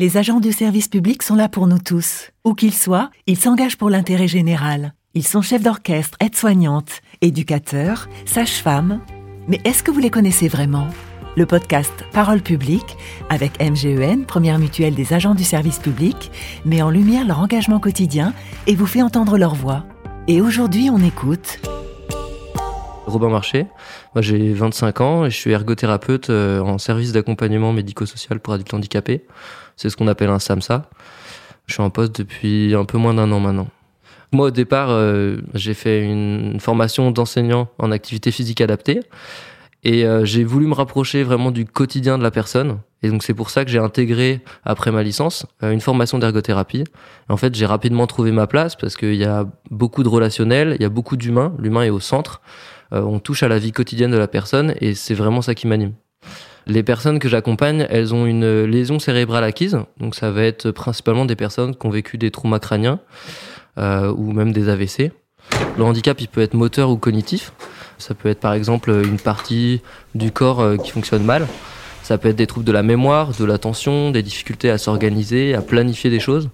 Les agents du service public sont là pour nous tous. Où qu'ils soient, ils s'engagent pour l'intérêt général. Ils sont chefs d'orchestre, aides-soignantes, éducateurs, sages-femmes. Mais est-ce que vous les connaissez vraiment? Le podcast Parole publique, avec MGEN, première mutuelle des agents du service public, met en lumière leur engagement quotidien et vous fait entendre leur voix. Et aujourd'hui, on écoute Robin Marché. Moi, j'ai 25 ans et je suis ergothérapeute euh, en service d'accompagnement médico-social pour adultes handicapés. C'est ce qu'on appelle un SAMSA. Je suis en poste depuis un peu moins d'un an maintenant. Moi, au départ, euh, j'ai fait une formation d'enseignant en activité physique adaptée et euh, j'ai voulu me rapprocher vraiment du quotidien de la personne. Et donc c'est pour ça que j'ai intégré après ma licence une formation d'ergothérapie. En fait, j'ai rapidement trouvé ma place parce qu'il y a beaucoup de relationnel, il y a beaucoup d'humains. L'humain est au centre. Euh, on touche à la vie quotidienne de la personne et c'est vraiment ça qui m'anime. Les personnes que j'accompagne, elles ont une lésion cérébrale acquise, donc ça va être principalement des personnes qui ont vécu des traumas crâniens euh, ou même des AVC. Le handicap, il peut être moteur ou cognitif. Ça peut être par exemple une partie du corps euh, qui fonctionne mal. Ça peut être des troubles de la mémoire, de l'attention, des difficultés à s'organiser, à planifier des choses.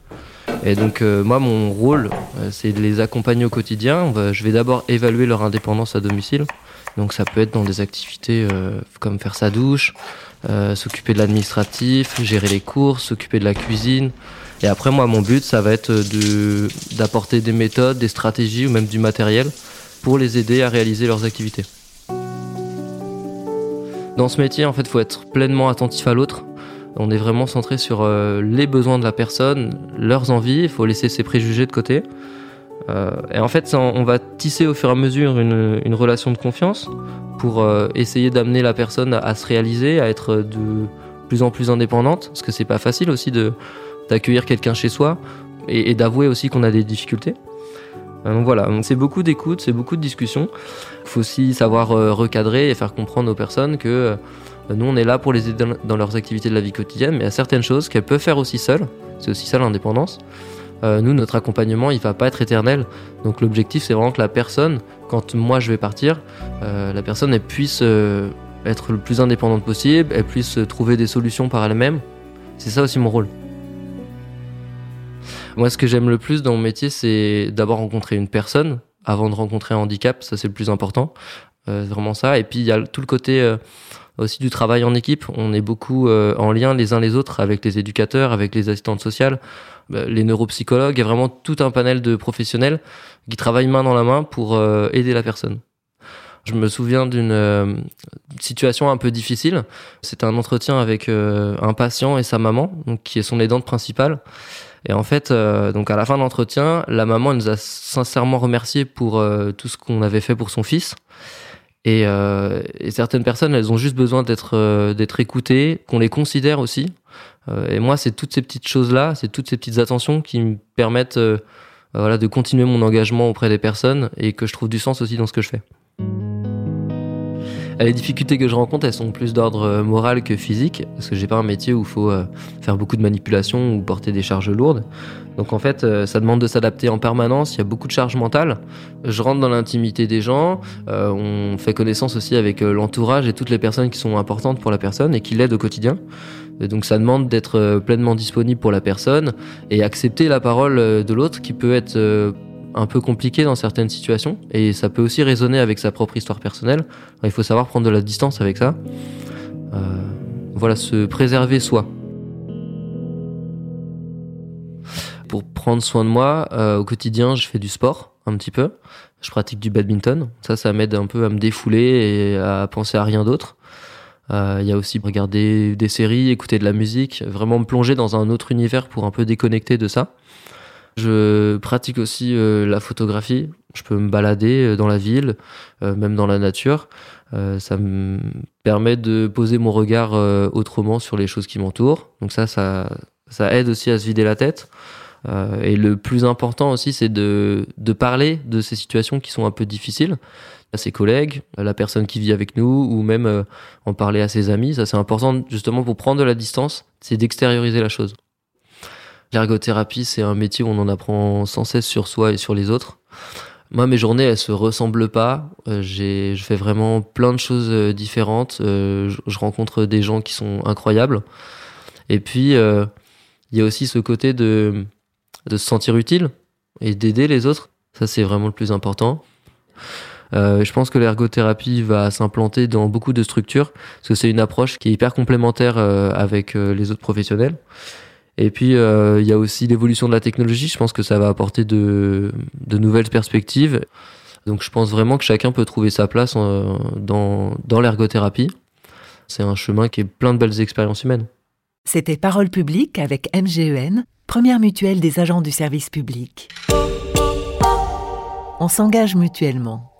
Et donc euh, moi, mon rôle, euh, c'est de les accompagner au quotidien. je vais d'abord évaluer leur indépendance à domicile. Donc ça peut être dans des activités euh, comme faire sa douche, s'occuper de l'administratif, gérer les courses, s'occuper de la cuisine. Et après, moi, mon but, ça va être de d'apporter des méthodes, des stratégies ou même du matériel pour les aider à réaliser leurs activités. Dans ce métier, en fait, il faut être pleinement attentif à l'autre. On est vraiment centré sur euh, les besoins de la personne, leurs envies. Il faut laisser ses préjugés de côté. Euh, et en fait, on va tisser au fur et à mesure une, relation de confiance pour euh, essayer d'amener la personne à, se réaliser, à être de plus en plus indépendante, parce que c'est pas facile aussi d'accueillir quelqu'un chez soi et, d'avouer aussi qu'on a des difficultés. Donc voilà, c'est beaucoup d'écoute, c'est beaucoup de discussions. Il faut aussi savoir recadrer et faire comprendre aux personnes que nous, on est là pour les aider dans leurs activités de la vie quotidienne, mais il y a certaines choses qu'elles peuvent faire aussi seules. C'est aussi ça l'indépendance. Euh, nous, notre accompagnement, il va pas être éternel. Donc l'objectif, c'est vraiment que la personne, quand moi je vais partir, euh, la personne elle puisse euh, être le plus indépendante possible, elle puisse trouver des solutions par elle-même. C'est ça aussi mon rôle. Moi, ce que j'aime le plus dans mon métier, c'est d'abord rencontrer une personne avant de rencontrer un handicap. Ça, c'est le plus important. vraiment ça. Et puis, il y a tout le côté aussi du travail en équipe. On est beaucoup euh, en lien les uns les autres avec les éducateurs, avec les assistantes sociales, bah, les neuropsychologues. Il y vraiment tout un panel de professionnels qui travaillent main dans la main pour euh, aider la personne. Je me souviens d'une euh, situation un peu difficile. C'était un entretien avec un patient et sa maman, donc, qui est son aidante principale. Et en fait, donc à la fin de l'entretien, la maman nous a sincèrement remercié pour tout ce qu'on avait fait pour son fils. Euh, et, certaines personnes, elles ont juste besoin d'être euh, d'être écoutées, qu'on les considère aussi. Euh, et moi, c'est toutes ces petites choses-là, c'est toutes ces petites attentions qui me permettent voilà, de continuer mon engagement auprès des personnes et que je trouve du sens aussi dans ce que je fais. Les difficultés que je rencontre, elles sont plus d'ordre moral que physique, parce que j'ai pas un métier où il faut faire beaucoup de manipulation ou porter des charges lourdes. Donc en fait, euh, ça demande de s'adapter en permanence. Il y a beaucoup de charges mentales. Je rentre dans l'intimité des gens. Euh, on fait connaissance aussi avec euh, l'entourage et toutes les personnes qui sont importantes pour la personne et qui l'aident au quotidien. donc ça demande d'être pleinement disponible pour la personne et accepter la parole de l'autre qui peut être un peu compliqué dans certaines situations et ça peut aussi résonner avec sa propre histoire personnelle. il faut savoir prendre de la distance avec ça. voilà, se préserver soi. Pour prendre soin de moi, euh, au quotidien, je fais du sport un petit peu. Je pratique du badminton. Ça, ça m'aide un peu à me défouler et à penser à rien d'autre. Euh, il y a aussi regarder des séries, écouter de la musique, vraiment me plonger dans un autre univers pour un peu déconnecter de ça. Je pratique aussi euh, la photographie. Je peux me balader dans la ville, même dans la nature. ça me permet de poser mon regard autrement sur les choses qui m'entourent. Donc ça, ça, ça aide aussi à se vider la tête. Euh, et le plus important aussi, c'est de, de parler de ces situations qui sont un peu difficiles à ses collègues, à la personne qui vit avec nous, ou même euh, en parler à ses amis. Ça, c'est important justement pour prendre de la distance, c'est d'extérioriser la chose. L'ergothérapie, c'est un métier où on en apprend sans cesse sur soi et sur les autres. Moi, mes journées, elles se ressemblent pas. Euh, je fais vraiment plein de choses différentes. je, rencontre des gens qui sont incroyables. Et puis, Il y a aussi ce côté de, de se sentir utile et d'aider les autres. Ça, c'est vraiment le plus important. Euh, je pense que l'ergothérapie va s'implanter dans beaucoup de structures parce que c'est une approche qui est hyper complémentaire euh, avec euh, les autres professionnels. Et puis il y a aussi l'évolution de la technologie. Je pense que ça va apporter de, nouvelles perspectives. Donc je pense vraiment que chacun peut trouver sa place dans, dans l'ergothérapie. C'est un chemin qui est plein de belles expériences humaines. C'était Parole publique avec MGEN, première mutuelle des agents du service public. On s'engage mutuellement.